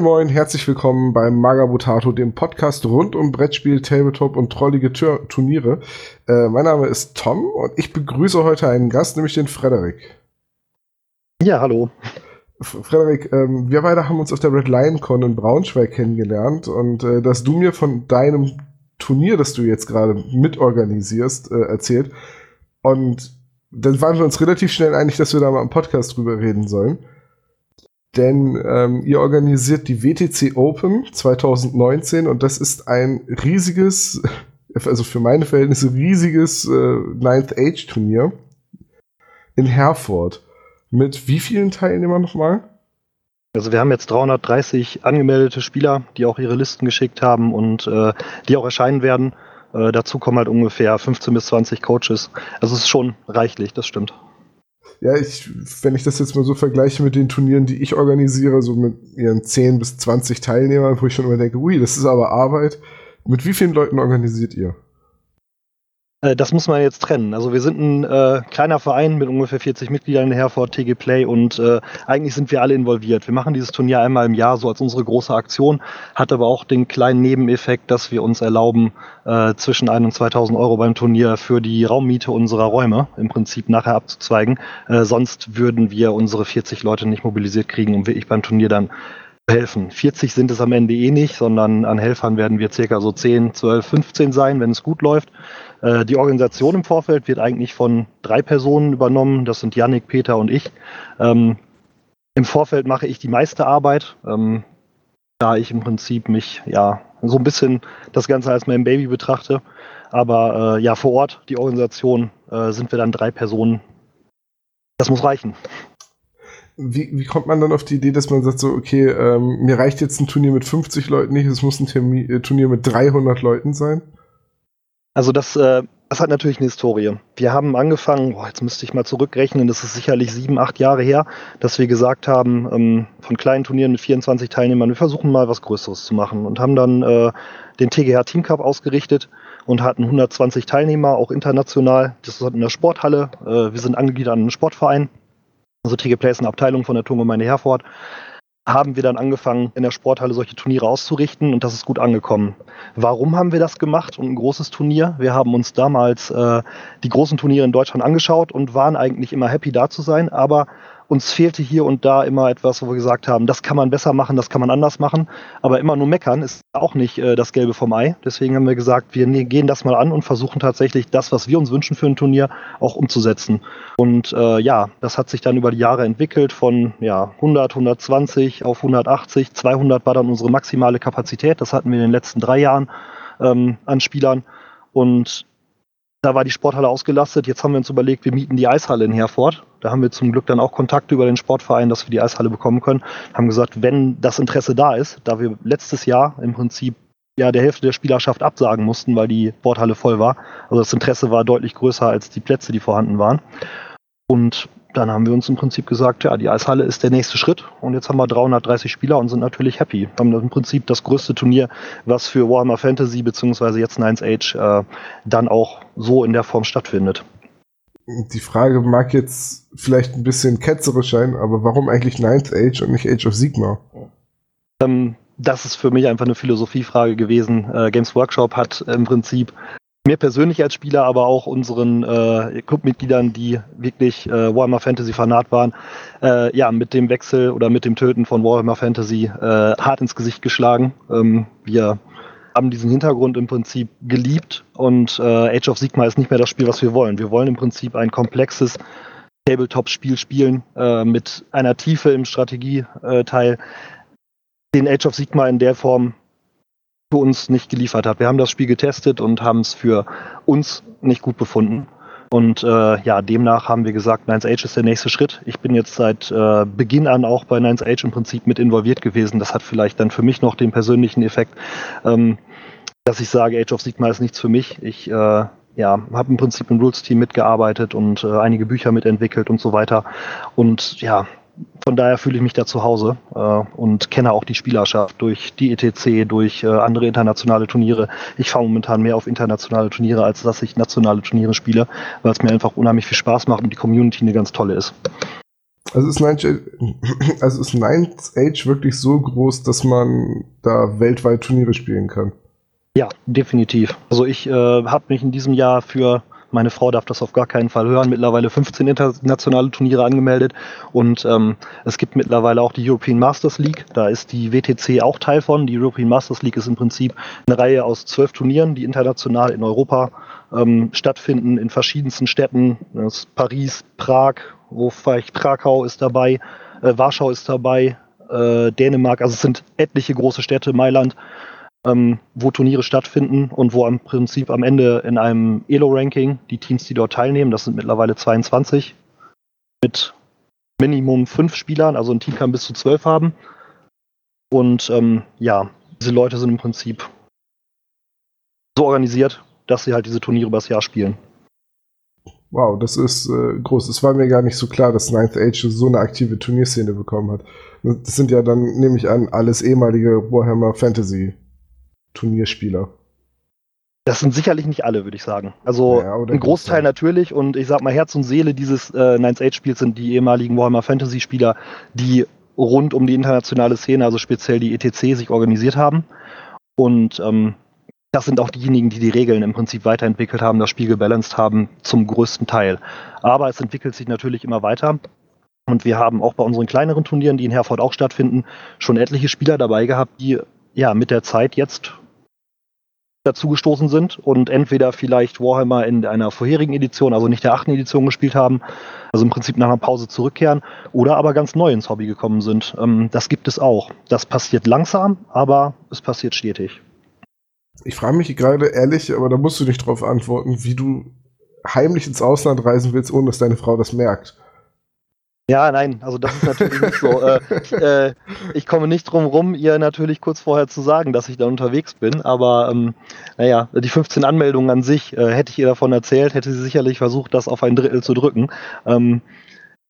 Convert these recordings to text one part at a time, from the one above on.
Moin Moin, herzlich willkommen beim Magabutato, dem Podcast rund um Brettspiel, Tabletop und trollige Tür Turniere. Äh, mein Name ist Tom und ich begrüße heute einen Gast, nämlich den Frederik. Ja, hallo. Frederik, ähm, wir beide haben uns auf der Red Lion Con in Braunschweig kennengelernt und äh, dass du mir von deinem Turnier, das du jetzt gerade mitorganisierst, äh, erzählt. Und dann waren wir uns relativ schnell einig, dass wir da mal im Podcast drüber reden sollen. Denn ähm, ihr organisiert die WTC Open 2019 und das ist ein riesiges, also für meine Verhältnisse riesiges äh, Ninth Age Turnier in Herford. Mit wie vielen Teilnehmern nochmal? Also wir haben jetzt 330 angemeldete Spieler, die auch ihre Listen geschickt haben und äh, die auch erscheinen werden. Äh, dazu kommen halt ungefähr 15 bis 20 Coaches. Also es ist schon reichlich, das stimmt. Ja, ich, wenn ich das jetzt mal so vergleiche mit den Turnieren, die ich organisiere, so mit ihren 10 bis 20 Teilnehmern, wo ich schon immer denke, ui, das ist aber Arbeit. Mit wie vielen Leuten organisiert ihr? Äh, das muss man jetzt trennen. Also wir sind ein äh, kleiner Verein mit ungefähr 40 Mitgliedern in Herford, TG Play und äh, eigentlich sind wir alle involviert. Wir machen dieses Turnier einmal im Jahr so als unsere große Aktion, hat aber auch den kleinen Nebeneffekt, dass wir uns erlauben, äh, zwischen 1 und 2000 Euro beim Turnier für die Raummiete unserer Räume im Prinzip nachher abzuzweigen. Äh, sonst würden wir unsere 40 Leute nicht mobilisiert kriegen, um wirklich beim Turnier dann helfen. 40 sind es am Ende eh nicht, sondern an Helfern werden wir circa so 10, 12, 15 sein, wenn es gut läuft. Äh, die Organisation im Vorfeld wird eigentlich von drei Personen übernommen. Das sind Yannick, Peter und ich. Ähm, Im Vorfeld mache ich die meiste Arbeit, ähm, da ich im Prinzip mich ja so ein bisschen das Ganze als mein Baby betrachte. Aber äh, ja, vor Ort, die Organisation, äh, sind wir dann drei Personen. Das muss reichen. Wie, wie kommt man dann auf die Idee, dass man sagt so, okay, ähm, mir reicht jetzt ein Turnier mit 50 Leuten nicht, es muss ein Termin, äh, Turnier mit 300 Leuten sein? Also das, äh, das hat natürlich eine Historie. Wir haben angefangen, boah, jetzt müsste ich mal zurückrechnen, das ist sicherlich sieben, acht Jahre her, dass wir gesagt haben, ähm, von kleinen Turnieren mit 24 Teilnehmern, wir versuchen mal was Größeres zu machen und haben dann äh, den TGH Team Cup ausgerichtet und hatten 120 Teilnehmer, auch international. Das ist in der Sporthalle. Äh, wir sind angegliedert an einen Sportverein. Also TG Play ist eine Abteilung von der Turmgemeinde Herford haben wir dann angefangen, in der Sporthalle solche Turniere auszurichten und das ist gut angekommen. Warum haben wir das gemacht und ein großes Turnier? Wir haben uns damals äh, die großen Turniere in Deutschland angeschaut und waren eigentlich immer happy da zu sein, aber uns fehlte hier und da immer etwas, wo wir gesagt haben, das kann man besser machen, das kann man anders machen. Aber immer nur meckern ist auch nicht äh, das Gelbe vom Ei. Deswegen haben wir gesagt, wir ne, gehen das mal an und versuchen tatsächlich das, was wir uns wünschen für ein Turnier, auch umzusetzen. Und äh, ja, das hat sich dann über die Jahre entwickelt von ja, 100, 120 auf 180. 200 war dann unsere maximale Kapazität. Das hatten wir in den letzten drei Jahren ähm, an Spielern. Und da war die Sporthalle ausgelastet. Jetzt haben wir uns überlegt, wir mieten die Eishalle in Herford. Da haben wir zum Glück dann auch Kontakte über den Sportverein, dass wir die Eishalle bekommen können. Haben gesagt, wenn das Interesse da ist, da wir letztes Jahr im Prinzip ja der Hälfte der Spielerschaft absagen mussten, weil die Sporthalle voll war. Also das Interesse war deutlich größer als die Plätze, die vorhanden waren. Und dann haben wir uns im Prinzip gesagt, ja, die Eishalle ist der nächste Schritt und jetzt haben wir 330 Spieler und sind natürlich happy. Wir haben im Prinzip das größte Turnier, was für Warhammer Fantasy beziehungsweise jetzt Nines Age äh, dann auch so in der Form stattfindet. Die Frage mag jetzt vielleicht ein bisschen ketzerisch sein, aber warum eigentlich Ninth Age und nicht Age of Sigma? Ähm, das ist für mich einfach eine Philosophiefrage gewesen. Äh, Games Workshop hat im Prinzip mir persönlich als Spieler, aber auch unseren äh, Clubmitgliedern, die wirklich äh, Warhammer Fantasy Fanat waren, äh, ja, mit dem Wechsel oder mit dem Töten von Warhammer Fantasy äh, hart ins Gesicht geschlagen. Ähm, wir haben diesen Hintergrund im Prinzip geliebt und äh, Age of Sigma ist nicht mehr das Spiel, was wir wollen. Wir wollen im Prinzip ein komplexes Tabletop-Spiel spielen äh, mit einer Tiefe im Strategieteil, den Age of Sigma in der Form für uns nicht geliefert hat. Wir haben das Spiel getestet und haben es für uns nicht gut befunden. Und äh, ja, demnach haben wir gesagt, Nines Age ist der nächste Schritt. Ich bin jetzt seit äh, Beginn an auch bei Nines Age im Prinzip mit involviert gewesen. Das hat vielleicht dann für mich noch den persönlichen Effekt, ähm, dass ich sage, Age of Sigma ist nichts für mich. Ich äh, ja, habe im Prinzip im Rules-Team mitgearbeitet und äh, einige Bücher mitentwickelt und so weiter. Und ja, von daher fühle ich mich da zu Hause äh, und kenne auch die Spielerschaft durch die ETC, durch äh, andere internationale Turniere. Ich fahre momentan mehr auf internationale Turniere, als dass ich nationale Turniere spiele, weil es mir einfach unheimlich viel Spaß macht und die Community eine ganz tolle ist. Also ist Ninth Age, also ist Ninth Age wirklich so groß, dass man da weltweit Turniere spielen kann? Ja, definitiv. Also ich äh, habe mich in diesem Jahr für meine Frau darf das auf gar keinen Fall hören. Mittlerweile 15 internationale Turniere angemeldet und ähm, es gibt mittlerweile auch die European Masters League. Da ist die WTC auch Teil von. Die European Masters League ist im Prinzip eine Reihe aus zwölf Turnieren, die international in Europa ähm, stattfinden, in verschiedensten Städten. Paris, Prag, wo vielleicht Krakau ist dabei, äh, Warschau ist dabei, äh, Dänemark. Also es sind etliche große Städte, Mailand ähm, wo Turniere stattfinden und wo im Prinzip am Ende in einem Elo-Ranking die Teams, die dort teilnehmen, das sind mittlerweile 22, mit Minimum fünf Spielern, also ein Team kann bis zu zwölf haben. Und ähm, ja, diese Leute sind im Prinzip so organisiert, dass sie halt diese Turniere übers Jahr spielen. Wow, das ist äh, groß. Es war mir gar nicht so klar, dass Ninth Age so eine aktive Turnierszene bekommen hat. Das sind ja dann, nehme ich an, alles ehemalige Warhammer Fantasy Turnierspieler? Das sind sicherlich nicht alle, würde ich sagen. Also ja, ein Großteil natürlich und ich sag mal, Herz und Seele dieses äh, Nines Age Spiels sind die ehemaligen Warhammer Fantasy Spieler, die rund um die internationale Szene, also speziell die ETC, sich organisiert haben. Und ähm, das sind auch diejenigen, die die Regeln im Prinzip weiterentwickelt haben, das Spiel gebalanced haben, zum größten Teil. Aber es entwickelt sich natürlich immer weiter. Und wir haben auch bei unseren kleineren Turnieren, die in Herford auch stattfinden, schon etliche Spieler dabei gehabt, die ja mit der Zeit jetzt dazugestoßen sind und entweder vielleicht Warhammer in einer vorherigen Edition, also nicht der achten Edition gespielt haben, also im Prinzip nach einer Pause zurückkehren, oder aber ganz neu ins Hobby gekommen sind. Ähm, das gibt es auch. Das passiert langsam, aber es passiert stetig. Ich frage mich gerade ehrlich, aber da musst du nicht drauf antworten, wie du heimlich ins Ausland reisen willst, ohne dass deine Frau das merkt. Ja, nein, also das ist natürlich nicht so. Äh, äh, ich komme nicht drum rum, ihr natürlich kurz vorher zu sagen, dass ich da unterwegs bin, aber ähm, naja, die 15 Anmeldungen an sich, äh, hätte ich ihr davon erzählt, hätte sie sicherlich versucht, das auf ein Drittel zu drücken. Ähm,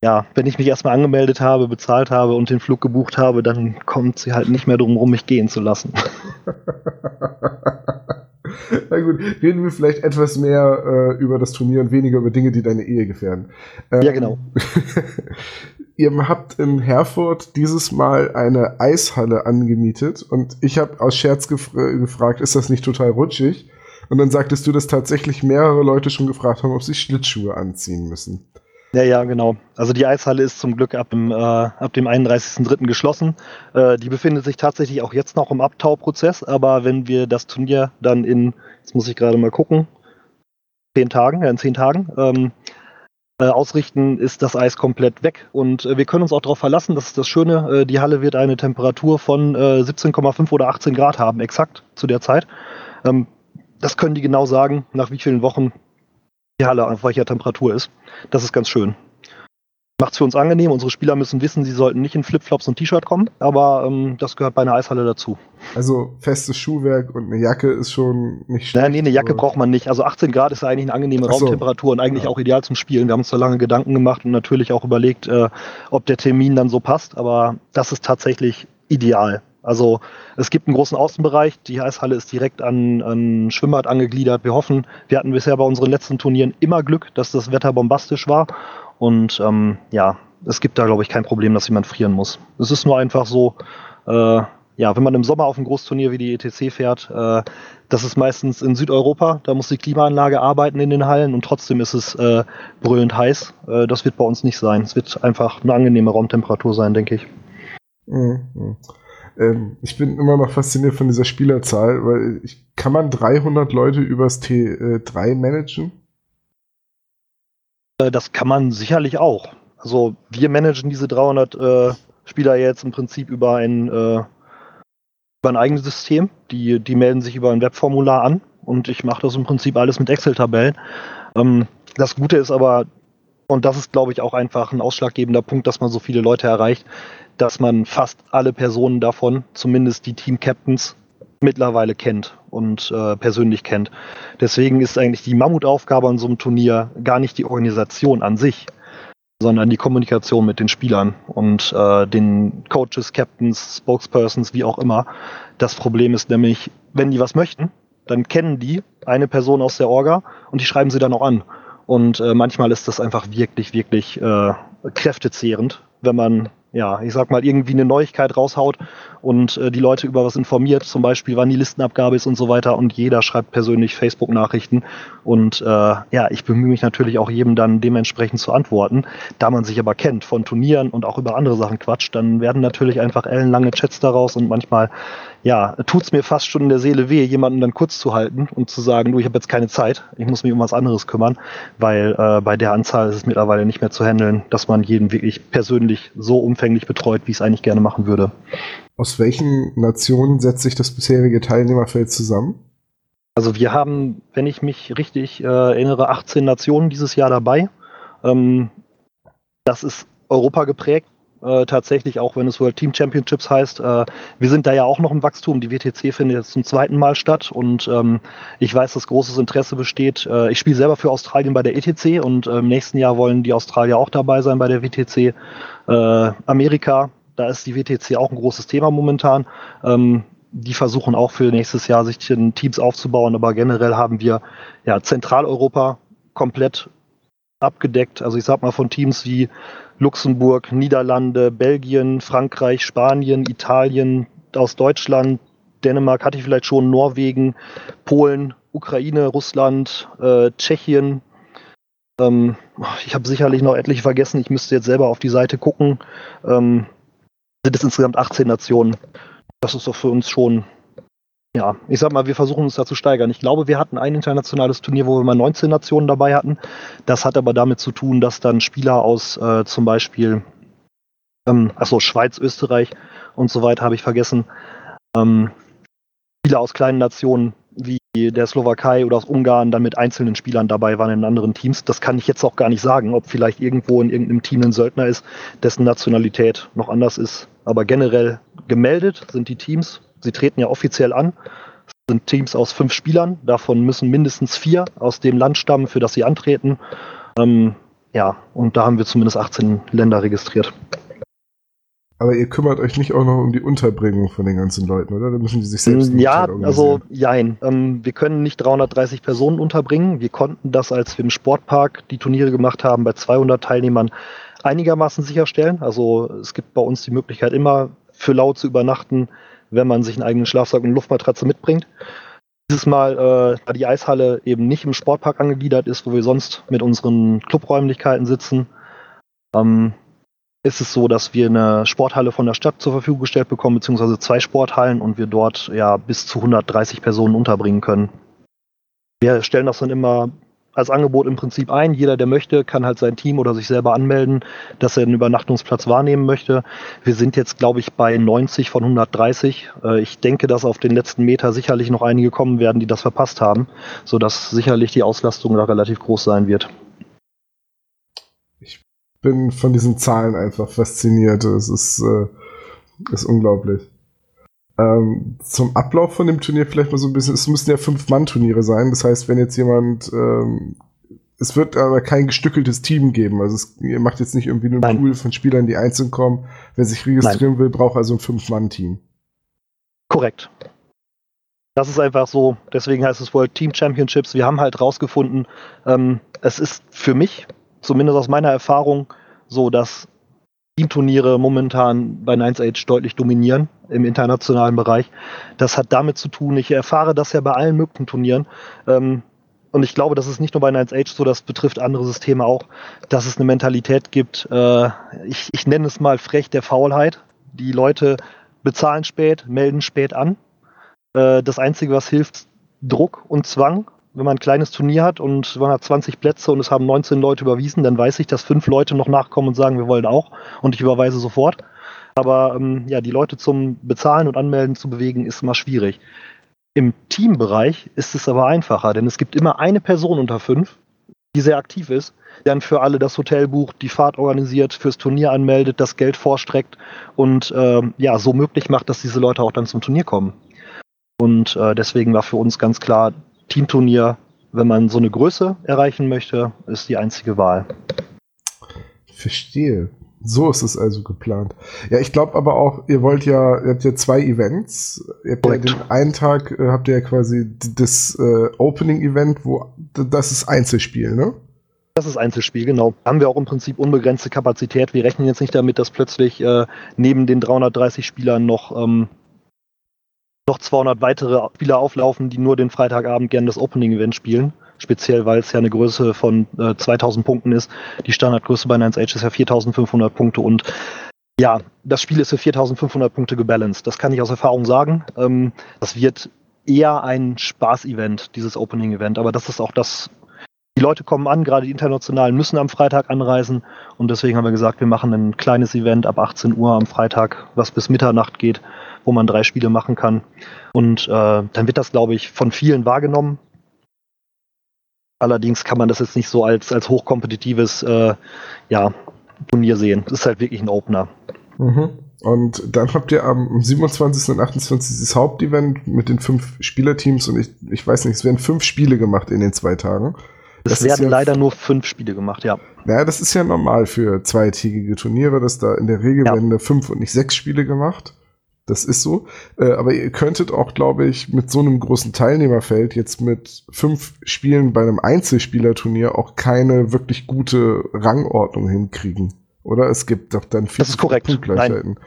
ja, wenn ich mich erstmal angemeldet habe, bezahlt habe und den Flug gebucht habe, dann kommt sie halt nicht mehr drum rum, mich gehen zu lassen. Na gut, reden wir vielleicht etwas mehr äh, über das Turnier und weniger über Dinge, die deine Ehe gefährden. Ähm, ja, genau. ihr habt in Herford dieses Mal eine Eishalle angemietet und ich habe aus Scherz gef gefragt, ist das nicht total rutschig? Und dann sagtest du, dass tatsächlich mehrere Leute schon gefragt haben, ob sie Schlittschuhe anziehen müssen. Ja, ja, genau. Also die Eishalle ist zum Glück ab dem, äh, ab dem 31.03. geschlossen. Äh, die befindet sich tatsächlich auch jetzt noch im Abtauprozess, aber wenn wir das Turnier dann in, jetzt muss ich gerade mal gucken, zehn Tagen, ja, in zehn Tagen, ähm, äh, ausrichten, ist das Eis komplett weg. Und äh, wir können uns auch darauf verlassen, das ist das Schöne, äh, die Halle wird eine Temperatur von 17,5 äh, oder 18 Grad haben, exakt zu der Zeit. Ähm, das können die genau sagen, nach wie vielen Wochen die Halle auf welcher Temperatur ist. Das ist ganz schön. Macht es für uns angenehm. Unsere Spieler müssen wissen, sie sollten nicht in Flipflops und T-Shirt kommen, aber ähm, das gehört bei einer Eishalle dazu. Also festes Schuhwerk und eine Jacke ist schon nicht schlecht. Nein, nee, eine Jacke braucht man nicht. Also 18 Grad ist ja eigentlich eine angenehme so. Raumtemperatur und eigentlich ja. auch ideal zum Spielen. Wir haben uns da lange Gedanken gemacht und natürlich auch überlegt, äh, ob der Termin dann so passt, aber das ist tatsächlich ideal. Also es gibt einen großen Außenbereich, die Eishalle ist direkt an, an Schwimmbad angegliedert. Wir hoffen, wir hatten bisher bei unseren letzten Turnieren immer Glück, dass das Wetter bombastisch war. Und ähm, ja, es gibt da, glaube ich, kein Problem, dass jemand frieren muss. Es ist nur einfach so, äh, ja, wenn man im Sommer auf ein Großturnier wie die ETC fährt, äh, das ist meistens in Südeuropa, da muss die Klimaanlage arbeiten in den Hallen und trotzdem ist es äh, brüllend heiß. Äh, das wird bei uns nicht sein. Es wird einfach eine angenehme Raumtemperatur sein, denke ich. Mhm. Ähm, ich bin immer noch fasziniert von dieser Spielerzahl, weil ich, kann man 300 Leute übers T3 äh, managen? Äh, das kann man sicherlich auch. Also wir managen diese 300 äh, Spieler jetzt im Prinzip über ein, äh, über ein eigenes System. Die, die melden sich über ein Webformular an und ich mache das im Prinzip alles mit Excel-Tabellen. Ähm, das Gute ist aber, und das ist, glaube ich, auch einfach ein ausschlaggebender Punkt, dass man so viele Leute erreicht, dass man fast alle Personen davon, zumindest die Team-Captains, mittlerweile kennt und äh, persönlich kennt. Deswegen ist eigentlich die Mammutaufgabe an so einem Turnier gar nicht die Organisation an sich, sondern die Kommunikation mit den Spielern und äh, den Coaches, Captains, Spokespersons, wie auch immer. Das Problem ist nämlich, wenn die was möchten, dann kennen die eine Person aus der Orga und die schreiben sie dann auch an. Und äh, manchmal ist das einfach wirklich, wirklich äh, kräftezehrend, wenn man ja, ich sag mal, irgendwie eine Neuigkeit raushaut und äh, die Leute über was informiert, zum Beispiel wann die Listenabgabe ist und so weiter und jeder schreibt persönlich Facebook-Nachrichten und äh, ja, ich bemühe mich natürlich auch jedem dann dementsprechend zu antworten. Da man sich aber kennt von Turnieren und auch über andere Sachen quatscht, dann werden natürlich einfach ellenlange Chats daraus und manchmal ja, tut's mir fast schon in der Seele weh, jemanden dann kurz zu halten und zu sagen, du, ich habe jetzt keine Zeit, ich muss mich um was anderes kümmern, weil äh, bei der Anzahl ist es mittlerweile nicht mehr zu handeln, dass man jeden wirklich persönlich so umfänglich betreut, wie ich es eigentlich gerne machen würde. Aus welchen Nationen setzt sich das bisherige Teilnehmerfeld zusammen? Also wir haben, wenn ich mich richtig äh, erinnere, 18 Nationen dieses Jahr dabei. Ähm, das ist Europa geprägt, äh, tatsächlich, auch wenn es World Team Championships heißt. Äh, wir sind da ja auch noch im Wachstum. Die WTC findet jetzt zum zweiten Mal statt und ähm, ich weiß, dass großes Interesse besteht. Äh, ich spiele selber für Australien bei der ETC und äh, im nächsten Jahr wollen die Australier auch dabei sein bei der WTC. Äh, Amerika, da ist die WTC auch ein großes Thema momentan. Ähm, die versuchen auch für nächstes Jahr sich Teams aufzubauen, aber generell haben wir ja Zentraleuropa komplett abgedeckt. Also ich sag mal von Teams wie Luxemburg, Niederlande, Belgien, Frankreich, Spanien, Italien, aus Deutschland, Dänemark hatte ich vielleicht schon, Norwegen, Polen, Ukraine, Russland, äh, Tschechien. Ähm, ich habe sicherlich noch etliche vergessen. Ich müsste jetzt selber auf die Seite gucken. Ähm, sind es insgesamt 18 Nationen. Das ist doch für uns schon ja, ich sag mal, wir versuchen uns da zu steigern. Ich glaube, wir hatten ein internationales Turnier, wo wir mal 19 Nationen dabei hatten. Das hat aber damit zu tun, dass dann Spieler aus äh, zum Beispiel, ähm, achso, Schweiz, Österreich und so weiter habe ich vergessen, ähm, Spieler aus kleinen Nationen wie der Slowakei oder aus Ungarn dann mit einzelnen Spielern dabei waren in anderen Teams. Das kann ich jetzt auch gar nicht sagen, ob vielleicht irgendwo in irgendeinem Team ein Söldner ist, dessen Nationalität noch anders ist. Aber generell gemeldet sind die Teams Sie treten ja offiziell an. Es sind Teams aus fünf Spielern. Davon müssen mindestens vier aus dem Land stammen, für das sie antreten. Ähm, ja, und da haben wir zumindest 18 Länder registriert. Aber ihr kümmert euch nicht auch noch um die Unterbringung von den ganzen Leuten, oder? Da müssen die sich selbst Ja, also jein. Ähm, wir können nicht 330 Personen unterbringen. Wir konnten das, als wir im Sportpark die Turniere gemacht haben, bei 200 Teilnehmern einigermaßen sicherstellen. Also es gibt bei uns die Möglichkeit, immer für laut zu übernachten, wenn man sich einen eigenen Schlafsack und Luftmatratze mitbringt. Dieses Mal, äh, da die Eishalle eben nicht im Sportpark angegliedert ist, wo wir sonst mit unseren Clubräumlichkeiten sitzen, ähm, ist es so, dass wir eine Sporthalle von der Stadt zur Verfügung gestellt bekommen, beziehungsweise zwei Sporthallen und wir dort ja bis zu 130 Personen unterbringen können. Wir stellen das dann immer als Angebot im Prinzip ein. Jeder, der möchte, kann halt sein Team oder sich selber anmelden, dass er einen Übernachtungsplatz wahrnehmen möchte. Wir sind jetzt, glaube ich, bei 90 von 130. Äh, ich denke, dass auf den letzten Meter sicherlich noch einige kommen werden, die das verpasst haben, sodass sicherlich die Auslastung da relativ groß sein wird. Ich bin von diesen Zahlen einfach fasziniert. Es ist, äh, ist unglaublich. Ähm, zum Ablauf von dem Turnier vielleicht mal so ein bisschen, es müssen ja Fünf-Mann-Turniere sein. Das heißt, wenn jetzt jemand, ähm, es wird aber kein gestückeltes Team geben. Also es, ihr macht jetzt nicht irgendwie einen Nein. Pool von Spielern, die einzeln kommen. Wer sich registrieren Nein. will, braucht also ein Fünf-Mann-Team. Korrekt. Das ist einfach so, deswegen heißt es World Team Championships. Wir haben halt rausgefunden, ähm, es ist für mich, zumindest aus meiner Erfahrung, so, dass Teamturniere momentan bei Nines Age deutlich dominieren im internationalen Bereich. Das hat damit zu tun, ich erfahre das ja bei allen möglichen Turnieren. Ähm, und ich glaube, das ist nicht nur bei Nines Age so, das betrifft andere Systeme auch, dass es eine Mentalität gibt, äh, ich, ich nenne es mal frech der Faulheit. Die Leute bezahlen spät, melden spät an. Äh, das Einzige, was hilft, Druck und Zwang wenn man ein kleines Turnier hat und man hat 20 Plätze und es haben 19 Leute überwiesen, dann weiß ich, dass fünf Leute noch nachkommen und sagen, wir wollen auch und ich überweise sofort. Aber ähm, ja, die Leute zum Bezahlen und Anmelden zu bewegen, ist immer schwierig. Im Teambereich ist es aber einfacher, denn es gibt immer eine Person unter fünf, die sehr aktiv ist, dann für alle das Hotel bucht, die Fahrt organisiert, fürs Turnier anmeldet, das Geld vorstreckt und äh, ja, so möglich macht, dass diese Leute auch dann zum Turnier kommen. Und äh, deswegen war für uns ganz klar, Teamturnier, wenn man so eine Größe erreichen möchte, ist die einzige Wahl. Verstehe. So ist es also geplant. Ja, ich glaube aber auch, ihr wollt ja, ihr habt ja zwei Events. Ihr habt ja den einen Tag äh, habt ihr ja quasi das äh, Opening-Event, wo das ist Einzelspiel, ne? Das ist Einzelspiel, genau. Haben wir auch im Prinzip unbegrenzte Kapazität. Wir rechnen jetzt nicht damit, dass plötzlich äh, neben den 330 Spielern noch, ähm, noch 200 weitere Spieler auflaufen, die nur den Freitagabend gerne das Opening-Event spielen. Speziell, weil es ja eine Größe von äh, 2000 Punkten ist. Die Standardgröße bei 9 Age ist ja 4500 Punkte und ja, das Spiel ist für 4500 Punkte gebalanced. Das kann ich aus Erfahrung sagen. Ähm, das wird eher ein Spaß-Event, dieses Opening-Event. Aber das ist auch das, die Leute kommen an, gerade die internationalen müssen am Freitag anreisen und deswegen haben wir gesagt, wir machen ein kleines Event ab 18 Uhr am Freitag, was bis Mitternacht geht, wo man drei Spiele machen kann. Und äh, dann wird das, glaube ich, von vielen wahrgenommen. Allerdings kann man das jetzt nicht so als, als hochkompetitives äh, ja, Turnier sehen. Das ist halt wirklich ein Opener. Mhm. Und dann habt ihr am 27. und 28. das Hauptevent mit den fünf Spielerteams und ich, ich weiß nicht, es werden fünf Spiele gemacht in den zwei Tagen. Es werden ja, leider nur fünf Spiele gemacht, ja. Naja, das ist ja normal für zweitägige Turniere, dass da in der Regel ja. werden da fünf und nicht sechs Spiele gemacht. Das ist so. Äh, aber ihr könntet auch, glaube ich, mit so einem großen Teilnehmerfeld jetzt mit fünf Spielen bei einem Einzelspielerturnier auch keine wirklich gute Rangordnung hinkriegen. Oder es gibt doch dann viele Punktgleichheiten.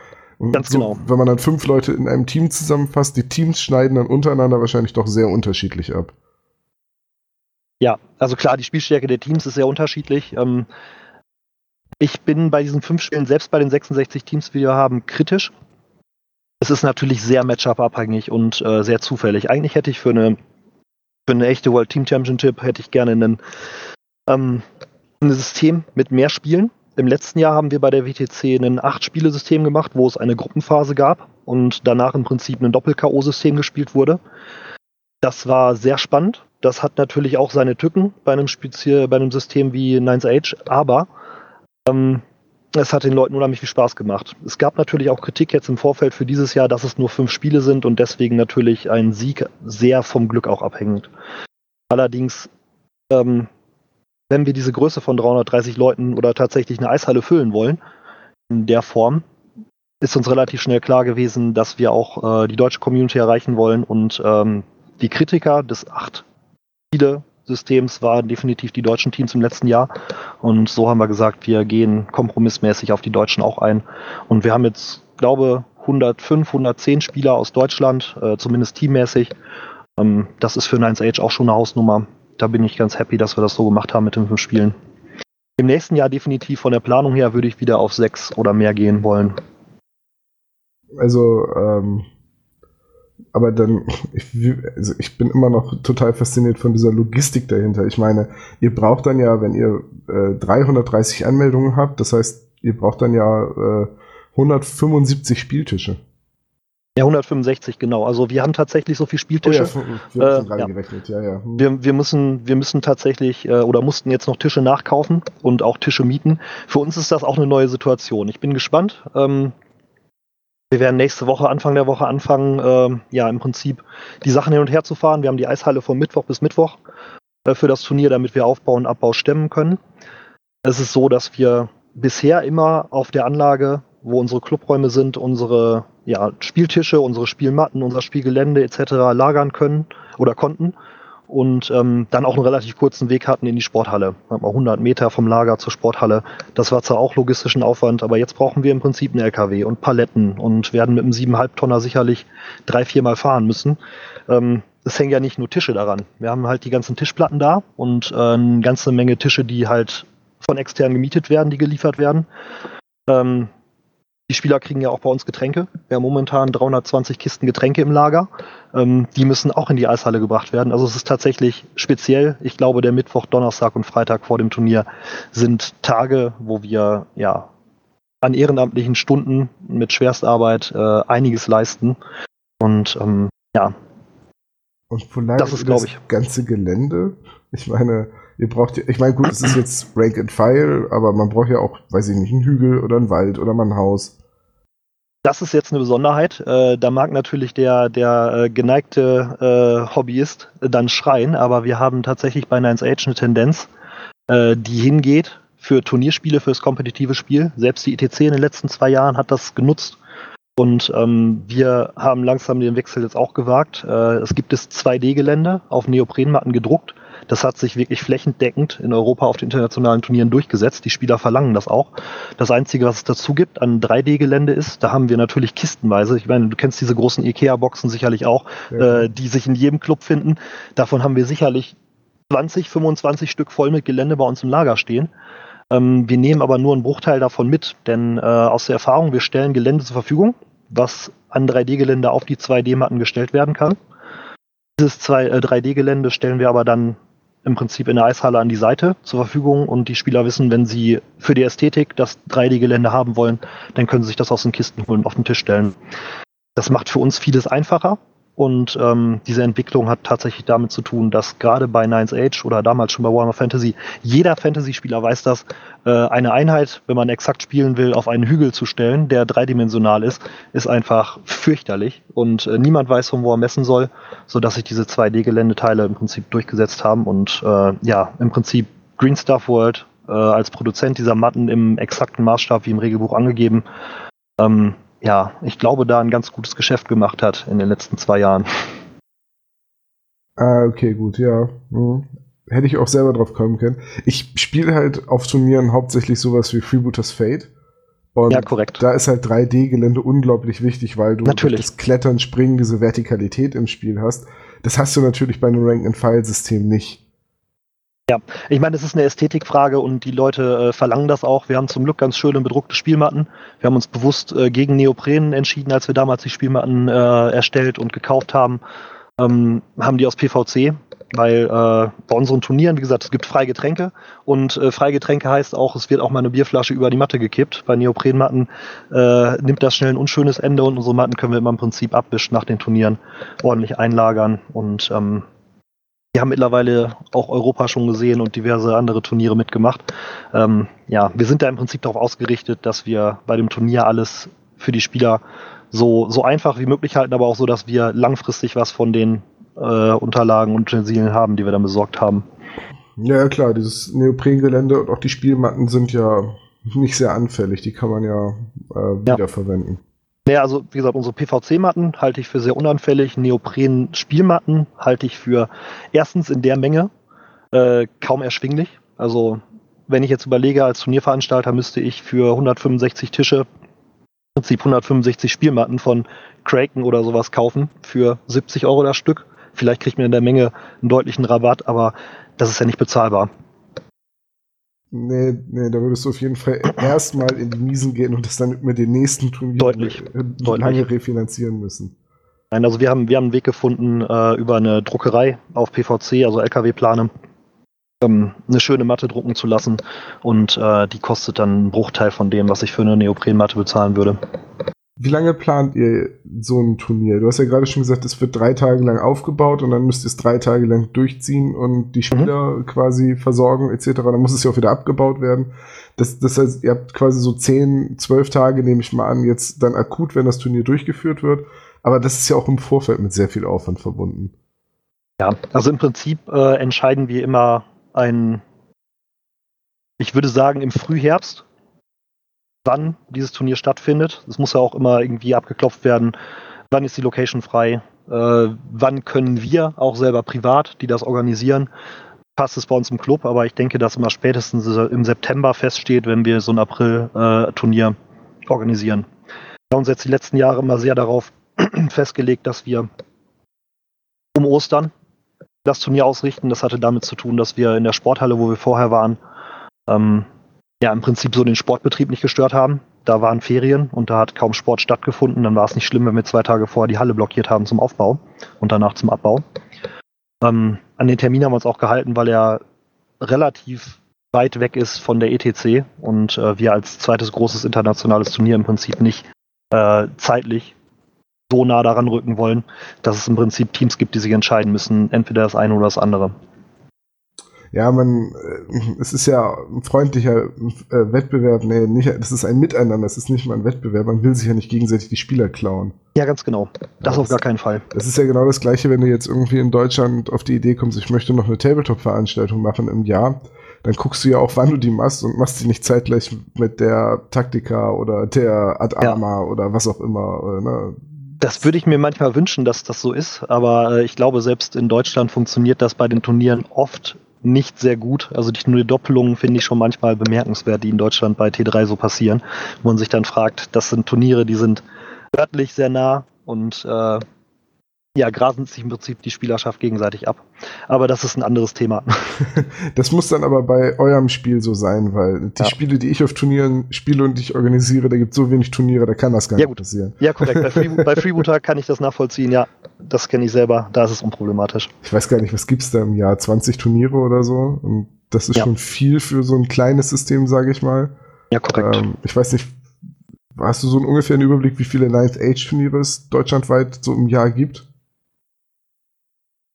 Ganz so, genau. Wenn man dann fünf Leute in einem Team zusammenfasst, die Teams schneiden dann untereinander wahrscheinlich doch sehr unterschiedlich ab. Ja, also klar, die Spielstärke der Teams ist sehr unterschiedlich. Ähm, ich bin bei diesen fünf Spielen, selbst bei den 66 Teams, die wir haben, kritisch. Es ist natürlich sehr Matchup-abhängig und äh, sehr zufällig. Eigentlich hätte ich für eine, für eine echte World Team Championship hätte ich gerne einen, ähm, ein System mit mehr Spielen. Im letzten Jahr haben wir bei der WTC ein Acht-Spiele-System gemacht, wo es eine Gruppenphase gab und danach im Prinzip ein Doppel-K.O.-System gespielt wurde. Das war sehr spannend. Das hat natürlich auch seine Tücken bei einem, Speziell, bei einem System wie Nines Age, aber ähm, es hat den Leuten unheimlich viel Spaß gemacht. Es gab natürlich auch Kritik jetzt im Vorfeld für dieses Jahr, dass es nur fünf Spiele sind und deswegen natürlich ein Sieg sehr vom Glück auch abhängend. Allerdings, ähm, wenn wir diese Größe von 330 Leuten oder tatsächlich eine Eishalle füllen wollen, in der Form, ist uns relativ schnell klar gewesen, dass wir auch äh, die deutsche Community erreichen wollen und ähm, die Kritiker des acht Spiele-Systems waren definitiv die deutschen Teams im letzten Jahr. Und so haben wir gesagt, wir gehen kompromissmäßig auf die Deutschen auch ein. Und wir haben jetzt, glaube 105, 110 Spieler aus Deutschland, äh, zumindest teammäßig. Ähm, das ist für Nines Age auch schon eine Hausnummer. Da bin ich ganz happy, dass wir das so gemacht haben mit den fünf Spielen. Im nächsten Jahr definitiv von der Planung her würde ich wieder auf sechs oder mehr gehen wollen. Also, ähm, aber dann, ich, also ich bin immer noch total fasziniert von dieser Logistik dahinter. Ich meine, ihr braucht dann ja, wenn ihr äh, 330 Anmeldungen habt, das heißt, ihr braucht dann ja äh, 175 Spieltische. Ja, 165, genau. Also wir haben tatsächlich so viele Spieltische. Oh ja, wir haben äh, ja. gerechnet, ja, ja. Hm. Wir, wir, müssen, wir müssen tatsächlich äh, oder mussten jetzt noch Tische nachkaufen und auch Tische mieten. Für uns ist das auch eine neue Situation. Ich bin gespannt. Ähm, wir werden nächste Woche, Anfang der Woche anfangen, äh, ja, im Prinzip die Sachen hin und her zu fahren. Wir haben die Eishalle von Mittwoch bis Mittwoch äh, für das Turnier, damit wir Aufbau und Abbau stemmen können. Es ist so, dass wir bisher immer auf der Anlage, wo unsere Clubräume sind, unsere ja, Spieltische, unsere Spielmatten, unser Spielgelände etc. lagern können oder konnten und ähm, dann auch einen relativ kurzen Weg hatten in die Sporthalle. 100 Meter vom Lager zur Sporthalle. Das war zwar auch logistischen Aufwand, aber jetzt brauchen wir im Prinzip einen LKW und Paletten und werden mit einem 7,5 Tonner sicherlich drei, viermal fahren müssen. Ähm, es hängen ja nicht nur Tische daran. Wir haben halt die ganzen Tischplatten da und äh, eine ganze Menge Tische, die halt von extern gemietet werden, die geliefert werden. Ähm, die Spieler kriegen ja auch bei uns Getränke. Wir haben momentan 320 Kisten Getränke im Lager. Ähm, die müssen auch in die Eishalle gebracht werden. Also es ist tatsächlich speziell. Ich glaube, der Mittwoch, Donnerstag und Freitag vor dem Turnier sind Tage, wo wir ja an ehrenamtlichen Stunden mit Schwerstarbeit äh, einiges leisten. Und ähm, ja. Und wo das ist, glaube ich, ganze Gelände? Ich meine, ihr braucht ich meine, gut, es ist jetzt Rank and File, aber man braucht ja auch, weiß ich nicht, einen Hügel oder einen Wald oder mal ein Haus. Das ist jetzt eine Besonderheit. Äh, da mag natürlich der, der äh, geneigte äh, Hobbyist dann schreien, aber wir haben tatsächlich bei Nines Age eine Tendenz, äh, die hingeht für Turnierspiele, fürs kompetitive Spiel. Selbst die ETC in den letzten zwei Jahren hat das genutzt. Und ähm, wir haben langsam den Wechsel jetzt auch gewagt. Äh, es gibt das 2D-Gelände auf Neoprenmatten gedruckt Das hat sich wirklich flächendeckend in Europa auf den internationalen Turnieren durchgesetzt. Die Spieler verlangen das auch. Das Einzige, was es dazu gibt an 3D-Gelände ist, da haben wir natürlich kistenweise, ich meine, du kennst diese großen IKEA-Boxen sicherlich auch, ja. äh, die sich in jedem Club finden. Davon haben wir sicherlich 20, 25 Stück voll mit Gelände bei uns im Lager stehen. Ähm, wir nehmen aber nur einen Bruchteil davon mit, denn äh, aus der Erfahrung, wir stellen Gelände zur Verfügung, was an 3D-Gelände auf die 2D-Matten gestellt werden kann. Dieses äh, 3D-Gelände stellen wir aber dann im Prinzip in der Eishalle an die Seite zur Verfügung und die Spieler wissen, wenn sie für die Ästhetik das 3D-Gelände haben wollen, dann können sie sich das aus den Kisten holen, auf den Tisch stellen. Das macht für uns vieles einfacher, und ähm, diese Entwicklung hat tatsächlich damit zu tun, dass gerade bei Nines Age oder damals schon bei Warhammer Fantasy, jeder Fantasy-Spieler weiß das, äh, eine Einheit, wenn man exakt spielen will, auf einen Hügel zu stellen, der dreidimensional ist, ist einfach fürchterlich. Und äh, niemand weiß, von wo er messen soll, sodass sich diese 2D-Geländeteile im Prinzip durchgesetzt haben. Und äh, ja, im Prinzip Green Stuff World äh, als Produzent dieser Matten im exakten Maßstab wie im Regelbuch angegeben. Ähm, ja, ich glaube, da ein ganz gutes Geschäft gemacht hat in den letzten zwei Jahren. Ah, okay, gut, ja. Hm. Hätte ich auch selber drauf kommen können. Ich spiele halt auf Turnieren hauptsächlich sowas wie Freebooters Fate. Und ja, korrekt. Da ist halt 3D-Gelände unglaublich wichtig, weil du natürlich. das Klettern, Springen, diese Vertikalität im Spiel hast. Das hast du natürlich bei einem Rank-and-File-System nicht. Ja, ich meine, es ist eine Ästhetikfrage und die Leute äh, verlangen das auch. Wir haben zum Glück ganz schöne bedruckte Spielmatten. Wir haben uns bewusst äh, gegen Neopren entschieden, als wir damals die Spielmatten äh, erstellt und gekauft haben. Ähm, haben die aus PVC, weil äh, bei unseren Turnieren, wie gesagt, es gibt Freigetränke und äh, Freigetränke heißt auch, es wird auch mal eine Bierflasche über die Matte gekippt. Bei Neoprenmatten äh, nimmt das schnell ein unschönes Ende und unsere Matten können wir immer im Prinzip abwischen nach den Turnieren, ordentlich einlagern und ähm, wir haben mittlerweile auch Europa schon gesehen und diverse andere Turniere mitgemacht. Ähm, ja, wir sind da im Prinzip darauf ausgerichtet, dass wir bei dem Turnier alles für die Spieler so, so einfach wie möglich halten, aber auch so, dass wir langfristig was von den äh, Unterlagen und Utensilien haben, die wir dann besorgt haben. Ja, klar, dieses Neoprengelände und auch die Spielmatten sind ja nicht sehr anfällig, die kann man ja äh, wiederverwenden. Ja. Naja, also wie gesagt, unsere PVC-Matten halte ich für sehr unanfällig. Neopren-Spielmatten halte ich für erstens in der Menge äh, kaum erschwinglich. Also wenn ich jetzt überlege, als Turnierveranstalter müsste ich für 165 Tische im Prinzip 165 Spielmatten von Kraken oder sowas kaufen für 70 Euro das Stück. Vielleicht kriegt man in der Menge einen deutlichen Rabatt, aber das ist ja nicht bezahlbar. Nee, nee, da würdest du auf jeden Fall erstmal in die Miesen gehen und das dann mit den nächsten Turnieren deutlich, äh, deutlich. lange refinanzieren müssen. Nein, also wir haben, wir haben einen Weg gefunden äh, über eine Druckerei auf PVC, also LKW-Plane, ähm, eine schöne Matte drucken zu lassen und äh, die kostet dann einen Bruchteil von dem, was ich für eine Neoprenmatte bezahlen würde. Wie lange plant ihr so ein Turnier? Du hast ja gerade schon gesagt, es wird drei Tage lang aufgebaut und dann müsst ihr es drei Tage lang durchziehen und die mhm. Spieler mhm. quasi versorgen etc. Dann muss es ja auch wieder abgebaut werden. Das, das heißt, ihr habt quasi so zehn, zwölf Tage, nehme ich mal an, jetzt dann akut, wenn das Turnier durchgeführt wird. Aber das ist ja auch im Vorfeld mit sehr viel Aufwand verbunden. Ja, also im Prinzip äh, entscheiden wir immer ein, ich würde sagen, im Frühherbst wann dieses Turnier stattfindet. Es muss ja auch immer irgendwie abgeklopft werden, wann ist die Location frei, äh, wann können wir auch selber privat, die das organisieren, passt es bei uns im Club, aber ich denke, dass immer spätestens im September feststeht, wenn wir so ein April-Turnier äh, organisieren. Wir haben uns jetzt die letzten Jahre immer sehr darauf festgelegt, dass wir um Ostern das Turnier ausrichten. Das hatte damit zu tun, dass wir in der Sporthalle, wo wir vorher waren, ähm, ja im Prinzip so den Sportbetrieb nicht gestört haben. Da waren Ferien und da hat kaum Sport stattgefunden. Dann war es nicht schlimm, wenn wir zwei Tage vorher die Halle blockiert haben zum Aufbau und danach zum Abbau. Ähm, an den Termin haben wir uns auch gehalten, weil er relativ weit weg ist von der ETC und äh, wir als zweites großes internationales Turnier im Prinzip nicht äh, zeitlich so nah daran rücken wollen, dass es im Prinzip Teams gibt, die sich entscheiden müssen, entweder das eine oder das andere ja, man, äh, es ist ja ein freundlicher äh, Wettbewerb, nee, nicht, das ist ein Miteinander, das ist nicht mal ein Wettbewerb, man will sich ja nicht gegenseitig die Spieler klauen. Ja, ganz genau. Das ja, auf gar keinen Fall. Das ist ja genau das Gleiche, wenn du jetzt irgendwie in Deutschland auf die Idee kommst, ich möchte noch eine Tabletop-Veranstaltung machen im Jahr, dann guckst du ja auch, wann du die machst und machst die nicht zeitgleich mit der Taktika oder der Ad Arma ja. oder was auch immer. Ne? Das würde ich mir manchmal wünschen, dass das so ist, aber äh, ich glaube, selbst in Deutschland funktioniert das bei den Turnieren oft nicht sehr gut. Also die Turnierdoppelungen finde ich schon manchmal bemerkenswert, die in Deutschland bei T3 so passieren, wo man sich dann fragt, das sind Turniere, die sind örtlich sehr nah und äh, ja, grasen sich im Prinzip die Spielerschaft gegenseitig ab. Aber das ist ein anderes Thema. das muss dann aber bei eurem Spiel so sein, weil die ja. Spiele, die ich auf Turnieren spiele und die ich organisiere, da gibt es so wenig Turniere, da kann das gar ja, nicht passieren. Ja, korrekt. Bei, Free, bei Freebooter kann ich das nachvollziehen, ja. Das kenne ich selber, da ist es unproblematisch. Ich weiß gar nicht, was gibt es da im Jahr? 20 Turniere oder so? Und das ist ja. schon viel für so ein kleines System, sage ich mal. Ja, korrekt. Ähm, ich weiß nicht, hast du so einen ungefähren Überblick, wie viele Ninth Age Turniere es deutschlandweit so im Jahr gibt?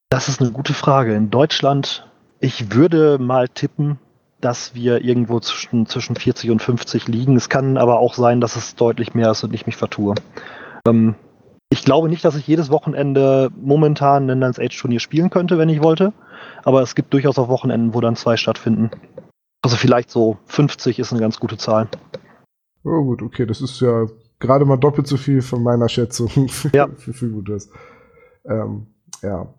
Das ist eine gute Frage. In Deutschland, ich würde mal tippen, dass wir irgendwo zwischen, zwischen 40 und 50 liegen. Es kann aber auch sein, dass es deutlich mehr ist und ich mich vertue. Ähm, ich glaube nicht, dass ich jedes Wochenende momentan ein Nines Age Turnier spielen könnte, wenn ich wollte. Aber es gibt durchaus auch Wochenenden, wo dann zwei stattfinden. Also vielleicht so 50 ist eine ganz gute Zahl. Oh gut, okay, das ist ja gerade mal doppelt so viel von meiner Schätzung für, ja. für, für Gutes. Ähm, ja,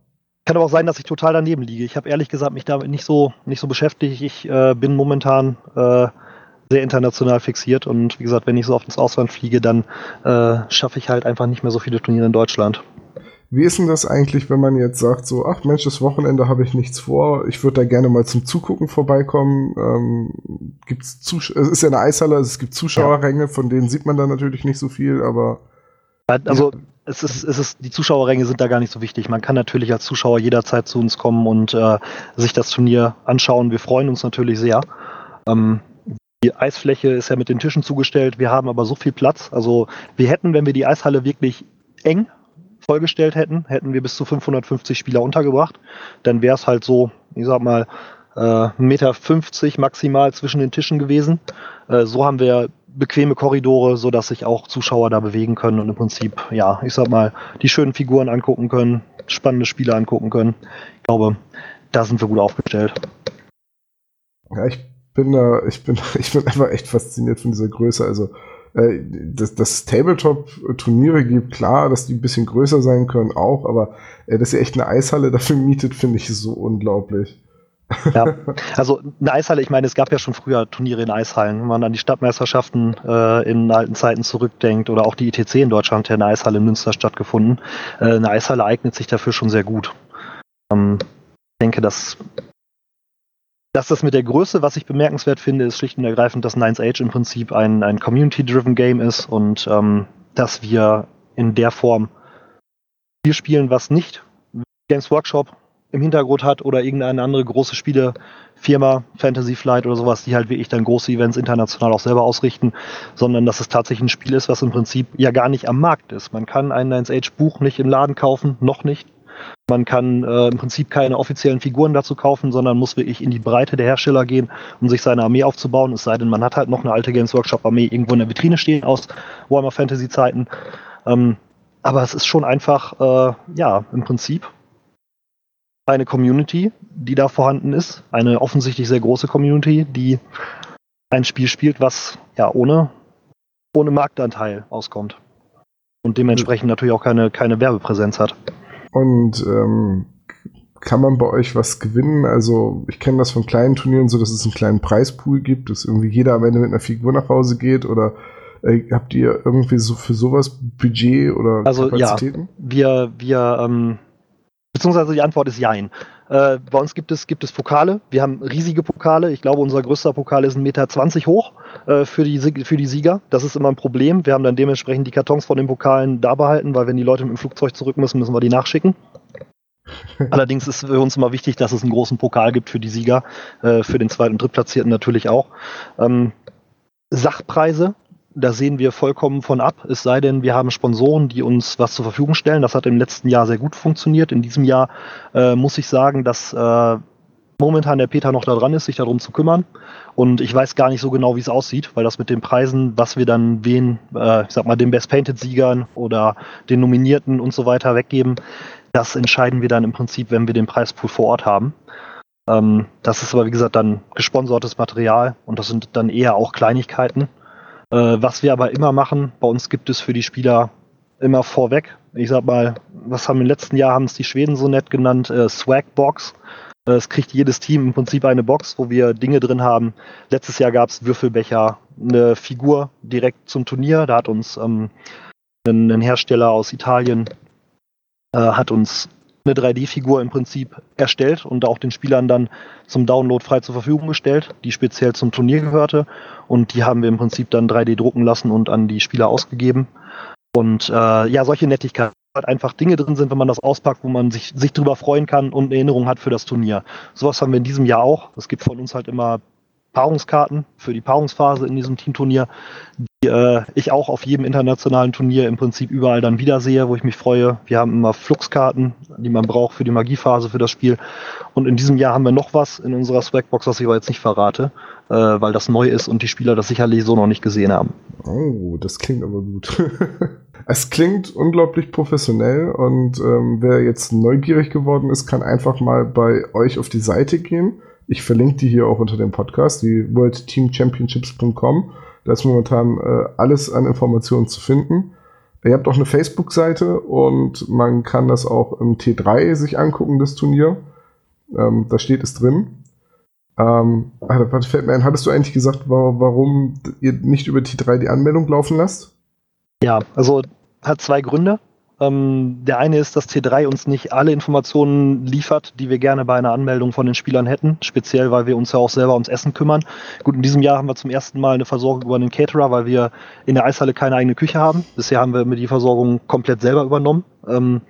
kann aber auch sein, dass ich total daneben liege. Ich habe ehrlich gesagt mich damit nicht so, nicht so beschäftigt. Ich äh, bin momentan äh, sehr international fixiert und wie gesagt, wenn ich so oft ins Ausland fliege, dann äh, schaffe ich halt einfach nicht mehr so viele Turniere in Deutschland. Wie ist denn das eigentlich, wenn man jetzt sagt, so, ach Mensch, das Wochenende habe ich nichts vor, ich würde da gerne mal zum Zugucken vorbeikommen. Ähm, gibt's Zus es ist ja eine Eishalle, es gibt Zuschauerränge, von denen sieht man dann natürlich nicht so viel, aber. Also es ist, es ist, die Zuschauerränge sind da gar nicht so wichtig. Man kann natürlich als Zuschauer jederzeit zu uns kommen und äh, sich das Turnier anschauen. Wir freuen uns natürlich sehr. Ähm, die Eisfläche ist ja mit den Tischen zugestellt. Wir haben aber so viel Platz. Also wir hätten, wenn wir die Eishalle wirklich eng vollgestellt hätten, hätten wir bis zu 550 Spieler untergebracht. Dann wäre es halt so, ich sag mal, äh, Meter 50 maximal zwischen den Tischen gewesen. Äh, so haben wir bequeme Korridore, so dass sich auch Zuschauer da bewegen können und im Prinzip, ja, ich sag mal, die schönen Figuren angucken können, spannende Spiele angucken können. Ich glaube, da sind wir gut aufgestellt. Ja, ich bin da, ich bin, ich bin einfach echt fasziniert von dieser Größe. Also, äh, dass, dass Tabletop-Turniere gibt, klar, dass die ein bisschen größer sein können auch, aber äh, dass ihr echt eine Eishalle dafür mietet, finde ich so unglaublich. Ja, also eine Eishalle, ich meine, es gab ja schon früher Turniere in Eishallen. Wenn man an die Stadtmeisterschaften äh, in alten Zeiten zurückdenkt oder auch die ITC in Deutschland hat ja eine Eishalle in Münster stattgefunden. Äh, eine Eishalle eignet sich dafür schon sehr gut. Ähm, ich denke, dass, dass das mit der Größe, was ich bemerkenswert finde, ist schlicht und ergreifend, dass Nines Age im Prinzip ein, ein Community-driven Game ist und ähm, dass wir in der Form Spiel spielen, was nicht Games Workshop im Hintergrund hat oder irgendeine andere große Spielefirma, Fantasy Flight oder sowas, die halt wirklich dann große Events international auch selber ausrichten, sondern dass es tatsächlich ein Spiel ist, was im Prinzip ja gar nicht am Markt ist. Man kann ein 9 Age Buch nicht im Laden kaufen, noch nicht. Man kann äh, im Prinzip keine offiziellen Figuren dazu kaufen, sondern muss wirklich in die Breite der Hersteller gehen, um sich seine Armee aufzubauen. Es sei denn, man hat halt noch eine alte Games Workshop Armee irgendwo in der Vitrine stehen aus Warhammer Fantasy Zeiten. Ähm, aber es ist schon einfach, äh, ja, im Prinzip eine Community, die da vorhanden ist. Eine offensichtlich sehr große Community, die ein Spiel spielt, was ja ohne, ohne Marktanteil auskommt. Und dementsprechend natürlich auch keine, keine Werbepräsenz hat. Und ähm, kann man bei euch was gewinnen? Also ich kenne das von kleinen Turnieren so, dass es einen kleinen Preispool gibt, dass irgendwie jeder am Ende mit einer Figur nach Hause geht oder äh, habt ihr irgendwie so für sowas Budget oder also, Kapazitäten? Ja, wir, wir ähm, Beziehungsweise die Antwort ist Jein. Äh, bei uns gibt es, gibt es Pokale. Wir haben riesige Pokale. Ich glaube, unser größter Pokal ist 1,20 Meter hoch äh, für, die, für die Sieger. Das ist immer ein Problem. Wir haben dann dementsprechend die Kartons von den Pokalen da behalten, weil wenn die Leute mit dem Flugzeug zurück müssen, müssen wir die nachschicken. Allerdings ist für uns immer wichtig, dass es einen großen Pokal gibt für die Sieger, äh, für den zweiten und drittplatzierten natürlich auch. Ähm, Sachpreise da sehen wir vollkommen von ab, es sei denn, wir haben Sponsoren, die uns was zur Verfügung stellen. Das hat im letzten Jahr sehr gut funktioniert. In diesem Jahr äh, muss ich sagen, dass äh, momentan der Peter noch da dran ist, sich darum zu kümmern. Und ich weiß gar nicht so genau, wie es aussieht, weil das mit den Preisen, was wir dann wen, äh, ich sag mal, den Best Painted Siegern oder den Nominierten und so weiter weggeben, das entscheiden wir dann im Prinzip, wenn wir den Preispool vor Ort haben. Ähm, das ist aber, wie gesagt, dann gesponsertes Material und das sind dann eher auch Kleinigkeiten. Äh, was wir aber immer machen, bei uns gibt es für die Spieler immer vorweg. Ich sag mal, was haben im letzten Jahr haben es die Schweden so nett genannt, äh, Swagbox. Äh, es kriegt jedes Team im Prinzip eine Box, wo wir Dinge drin haben. Letztes Jahr gab es Würfelbecher, eine Figur direkt zum Turnier. Da hat uns ähm, ein, ein, Hersteller aus Italien äh, hat uns eine 3D-Figur im Prinzip erstellt und auch den Spielern dann zum Download frei zur Verfügung gestellt, die speziell zum Turnier gehörte. Und die haben wir im Prinzip dann 3D drucken lassen und an die Spieler ausgegeben. Und äh, ja, solche Nettigkeiten halt einfach Dinge drin sind, wenn man das auspackt, wo man sich, sich drüber freuen kann und eine Erinnerung hat für das Turnier. Sowas haben wir in diesem Jahr auch. Es gibt von uns halt immer Paarungskarten für die Paarungsphase in diesem Teamturnier, die äh, ich auch auf jedem internationalen Turnier im Prinzip überall dann wiedersehe, wo ich mich freue. Wir haben immer Fluxkarten, die man braucht für die Magiephase, für das Spiel. Und in diesem Jahr haben wir noch was in unserer Swagbox, was ich aber jetzt nicht verrate, äh, weil das neu ist und die Spieler das sicherlich so noch nicht gesehen haben. Oh, das klingt aber gut. Es klingt unglaublich professionell und ähm, wer jetzt neugierig geworden ist, kann einfach mal bei euch auf die Seite gehen. Ich verlinke die hier auch unter dem Podcast, die worldteamchampionships.com. Da ist momentan äh, alles an Informationen zu finden. Ihr habt auch eine Facebook-Seite und man kann das auch im T3 sich angucken, das Turnier. Ähm, da steht es drin. Ähm, fällt mir ein, hattest du eigentlich gesagt, warum ihr nicht über T3 die Anmeldung laufen lasst? Ja, also hat zwei Gründe. Ähm, der eine ist, dass T3 uns nicht alle Informationen liefert, die wir gerne bei einer Anmeldung von den Spielern hätten, speziell weil wir uns ja auch selber ums Essen kümmern. Gut, in diesem Jahr haben wir zum ersten Mal eine Versorgung über einen Caterer, weil wir in der Eishalle keine eigene Küche haben. Bisher haben wir die Versorgung komplett selber übernommen. Ähm,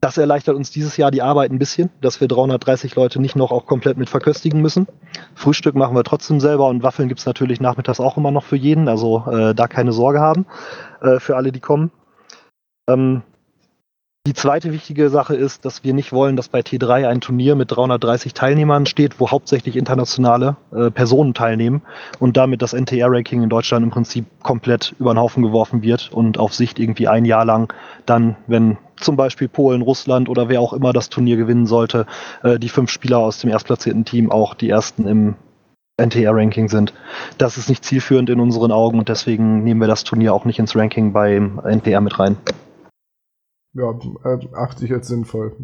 das erleichtert uns dieses Jahr die Arbeit ein bisschen, dass wir 330 Leute nicht noch auch komplett mit verköstigen müssen. Frühstück machen wir trotzdem selber und Waffeln gibt's natürlich nachmittags auch immer noch für jeden, also äh, da keine Sorge haben äh, für alle, die kommen. Ähm, die zweite wichtige Sache ist, dass wir nicht wollen, dass bei T3 ein Turnier mit 330 Teilnehmern steht, wo hauptsächlich internationale äh, Personen teilnehmen und damit das NTR-Ranking in Deutschland im Prinzip komplett über den Haufen geworfen wird und auf Sicht irgendwie ein Jahr lang dann, wenn zum Beispiel Polen, Russland oder wer auch immer das Turnier gewinnen sollte, äh, die fünf Spieler aus dem erstplatzierten Team auch die ersten im NTR-Ranking sind. Das ist nicht zielführend in unseren Augen und deswegen nehmen wir das Turnier auch nicht ins Ranking beim NTR mit rein. Ja, äh, achte ich als sinnvoll.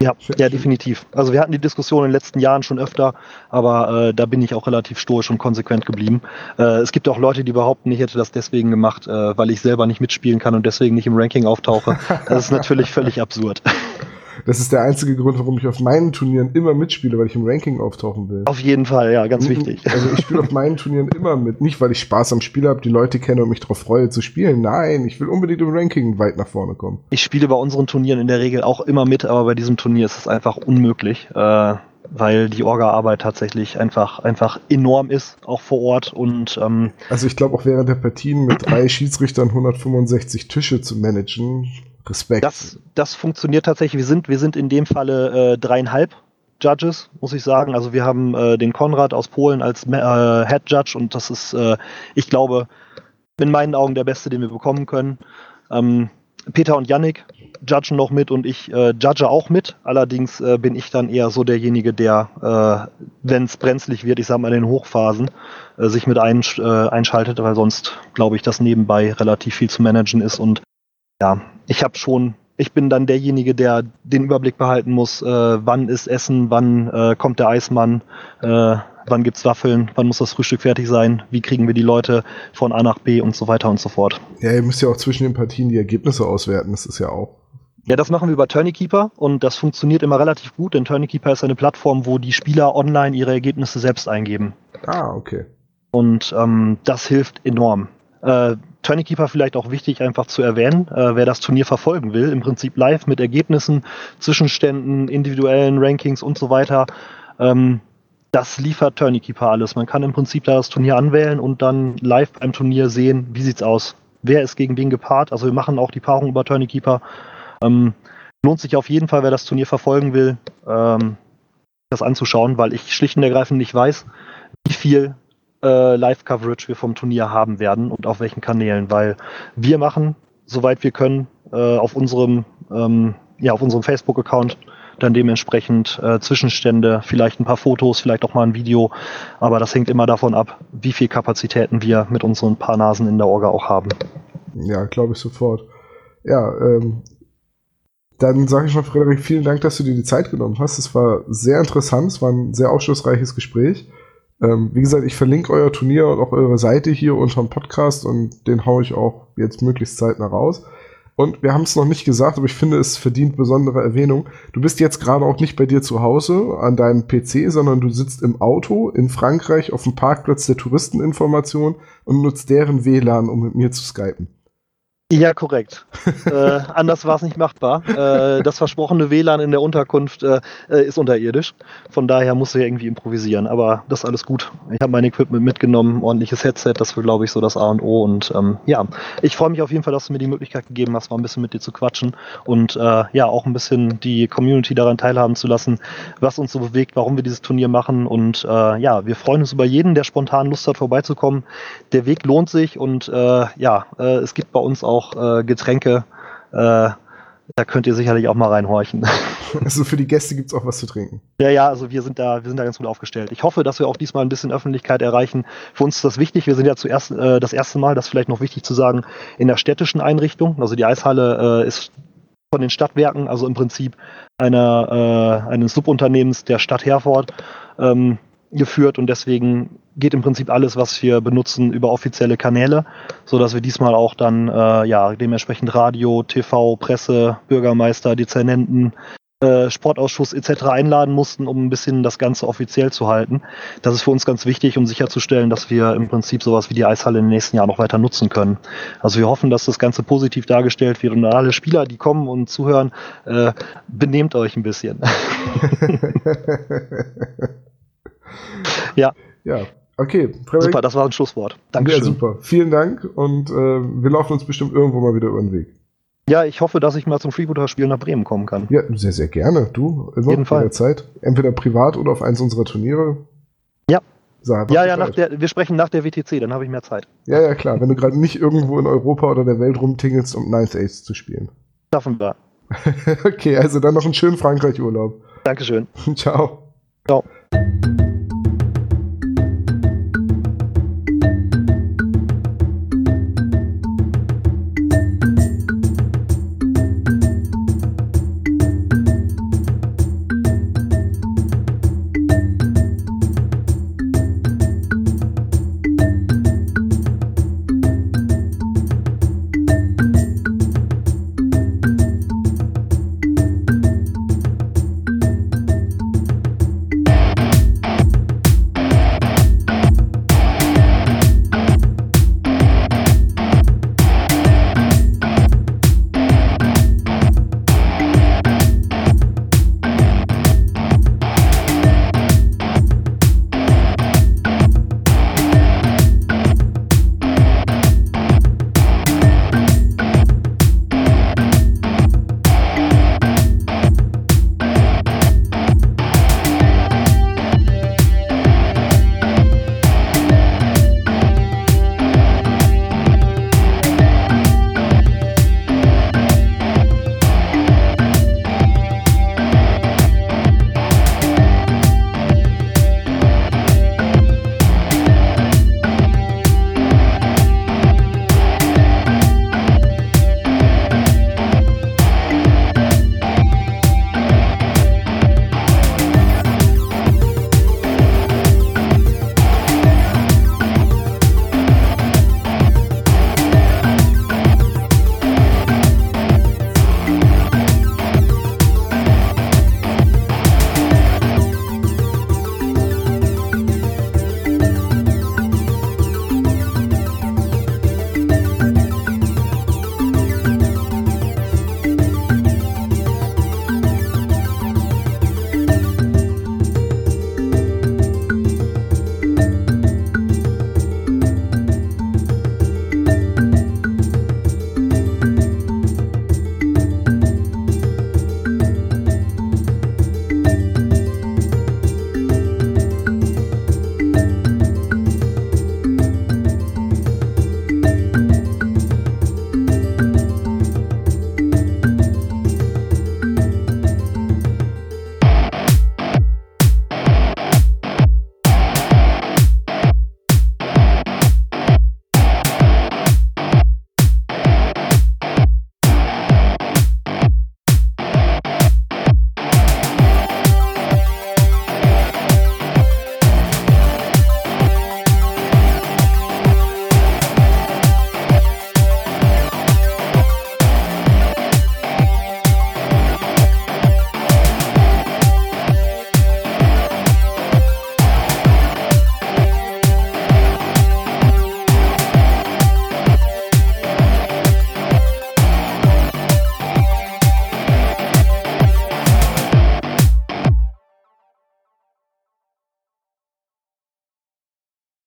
Ja, ja, definitiv. Also wir hatten die Diskussion in den letzten Jahren schon öfter, aber äh, da bin ich auch relativ stoisch und konsequent geblieben. Äh, es gibt auch Leute, die behaupten, ich hätte das deswegen gemacht, äh, weil ich selber nicht mitspielen kann und deswegen nicht im Ranking auftauche. Das ist natürlich völlig absurd. Das ist der einzige Grund, warum ich auf meinen Turnieren immer mitspiele, weil ich im Ranking auftauchen will. Auf jeden Fall, ja, ganz wichtig. Also ich spiele auf meinen Turnieren immer mit. Nicht, weil ich Spaß am Spiel habe, die Leute kenne und mich darauf freue zu spielen. Nein, ich will unbedingt im Ranking weit nach vorne kommen. Ich spiele bei unseren Turnieren in der Regel auch immer mit, aber bei diesem Turnier ist es einfach unmöglich. Äh weil die Orga-Arbeit tatsächlich einfach, einfach enorm ist, auch vor Ort. Und ähm, also ich glaube auch während der Partien mit drei Schiedsrichtern 165 Tische zu managen, Respekt. Das, das funktioniert tatsächlich. Wir sind, wir sind in dem Falle äh, dreieinhalb Judges, muss ich sagen. Also wir haben äh, den Konrad aus Polen als äh, Head Judge und das ist, äh, ich glaube, in meinen Augen der beste, den wir bekommen können. Ähm, Peter und Yannick judgen noch mit und ich äh, judge auch mit. Allerdings äh, bin ich dann eher so derjenige, der, äh, wenn es brenzlig wird, ich sag mal in den Hochphasen, äh, sich mit ein, äh, einschaltet, weil sonst glaube ich, dass nebenbei relativ viel zu managen ist und ja, ich habe schon, ich bin dann derjenige, der den Überblick behalten muss, äh, wann ist Essen, wann äh, kommt der Eismann, äh, wann gibt's Waffeln, wann muss das Frühstück fertig sein, wie kriegen wir die Leute von A nach B und so weiter und so fort. Ja, ihr müsst ja auch zwischen den Partien die Ergebnisse auswerten, das ist ja auch. Ja, das machen wir über Tourneykeeper und das funktioniert immer relativ gut, denn Tourneykeeper ist eine Plattform, wo die Spieler online ihre Ergebnisse selbst eingeben. Ah, okay. Und ähm, das hilft enorm. Äh, Tourneykeeper vielleicht auch wichtig einfach zu erwähnen, äh, wer das Turnier verfolgen will, im Prinzip live mit Ergebnissen, Zwischenständen, individuellen Rankings und so weiter. Ähm, das liefert Tourneykeeper alles. Man kann im Prinzip da das Turnier anwählen und dann live beim Turnier sehen, wie sieht's aus. Wer ist gegen wen gepaart? Also wir machen auch die Paarung über Tourneykeeper. Ähm, lohnt sich auf jeden Fall, wer das Turnier verfolgen will, ähm, das anzuschauen, weil ich schlicht und ergreifend nicht weiß, wie viel äh, Live-Coverage wir vom Turnier haben werden und auf welchen Kanälen, weil wir machen, soweit wir können, äh, auf unserem, ähm, ja, unserem Facebook-Account dann dementsprechend äh, Zwischenstände, vielleicht ein paar Fotos, vielleicht auch mal ein Video, aber das hängt immer davon ab, wie viel Kapazitäten wir mit unseren paar Nasen in der Orga auch haben. Ja, glaube ich sofort. ja, ähm, dann sage ich mal, Frederik, vielen Dank, dass du dir die Zeit genommen hast. Es war sehr interessant, es war ein sehr aufschlussreiches Gespräch. Ähm, wie gesagt, ich verlinke euer Turnier und auch eure Seite hier unter dem Podcast und den haue ich auch jetzt möglichst zeitnah raus. Und wir haben es noch nicht gesagt, aber ich finde, es verdient besondere Erwähnung. Du bist jetzt gerade auch nicht bei dir zu Hause an deinem PC, sondern du sitzt im Auto in Frankreich auf dem Parkplatz der Touristeninformation und nutzt deren WLAN, um mit mir zu skypen. Ja, korrekt. äh, anders war es nicht machbar. Äh, das versprochene WLAN in der Unterkunft äh, äh, ist unterirdisch. Von daher musste ich irgendwie improvisieren. Aber das ist alles gut. Ich habe mein Equipment mitgenommen, ordentliches Headset, das war, glaube ich, so das A und O. Und ähm, ja, ich freue mich auf jeden Fall, dass du mir die Möglichkeit gegeben hast, mal ein bisschen mit dir zu quatschen und äh, ja, auch ein bisschen die Community daran teilhaben zu lassen, was uns so bewegt, warum wir dieses Turnier machen. Und äh, ja, wir freuen uns über jeden, der spontan Lust hat, vorbeizukommen. Der Weg lohnt sich und ja, es gibt bei uns auch auch äh, Getränke. Äh, da könnt ihr sicherlich auch mal reinhorchen. Also für die Gäste gibt es auch was zu trinken. Ja, ja, also wir sind da, wir sind da ganz gut aufgestellt. Ich hoffe, dass wir auch diesmal ein bisschen Öffentlichkeit erreichen. Für uns ist das wichtig. Wir sind ja zuerst äh, das erste Mal, das ist vielleicht noch wichtig zu sagen, in der städtischen Einrichtung. Also die Eishalle äh, ist von den Stadtwerken, also im Prinzip einer, äh, eines Subunternehmens der Stadt Herford. Ähm, geführt und deswegen geht im Prinzip alles, was wir benutzen, über offizielle Kanäle, so dass wir diesmal auch dann äh, ja dementsprechend Radio, TV, Presse, Bürgermeister, Dezernenten, äh, Sportausschuss etc. einladen mussten, um ein bisschen das Ganze offiziell zu halten. Das ist für uns ganz wichtig, um sicherzustellen, dass wir im Prinzip sowas wie die Eishalle im nächsten Jahr noch weiter nutzen können. Also wir hoffen, dass das Ganze positiv dargestellt wird und alle Spieler, die kommen und zuhören, äh, benehmt euch ein bisschen. Ja. Ja. Okay, Frederik. Super, das war ein Schlusswort. Dankeschön. Ja, super. Vielen Dank und äh, wir laufen uns bestimmt irgendwo mal wieder über den Weg. Ja, ich hoffe, dass ich mal zum Freebooter-Spiel nach Bremen kommen kann. Ja, sehr, sehr gerne. Du, immer Jeden Fall. Zeit. Entweder privat oder auf eins unserer Turniere. Ja. ja, ja, nach der, wir sprechen nach der WTC, dann habe ich mehr Zeit. Ja, ja, klar. Wenn du gerade nicht irgendwo in Europa oder der Welt rumtingelst, um Ninth Ace zu spielen. Schaffen wir. okay, also dann noch einen schönen Frankreich-Urlaub. Dankeschön. Ciao. Ciao.